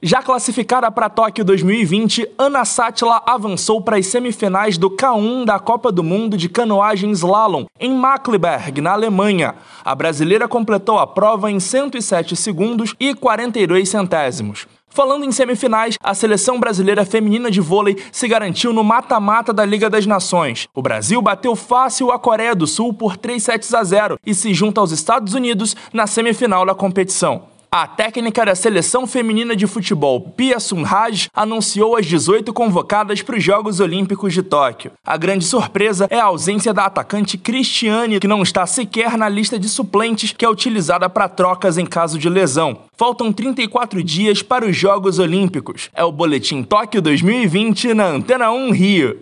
Já classificada para Tóquio 2020, Ana Sátila avançou para as semifinais do K1 da Copa do Mundo de Canoagem Slalom, em Mackleberg, na Alemanha. A brasileira completou a prova em 107 segundos e 42 centésimos. Falando em semifinais, a seleção brasileira feminina de vôlei se garantiu no mata-mata da Liga das Nações. O Brasil bateu fácil a Coreia do Sul por 3 sets a 0 e se junta aos Estados Unidos na semifinal da competição. A técnica da seleção feminina de futebol, Pia Sunraj, anunciou as 18 convocadas para os Jogos Olímpicos de Tóquio. A grande surpresa é a ausência da atacante Cristiane, que não está sequer na lista de suplentes que é utilizada para trocas em caso de lesão. Faltam 34 dias para os Jogos Olímpicos. É o Boletim Tóquio 2020 na Antena 1 Rio.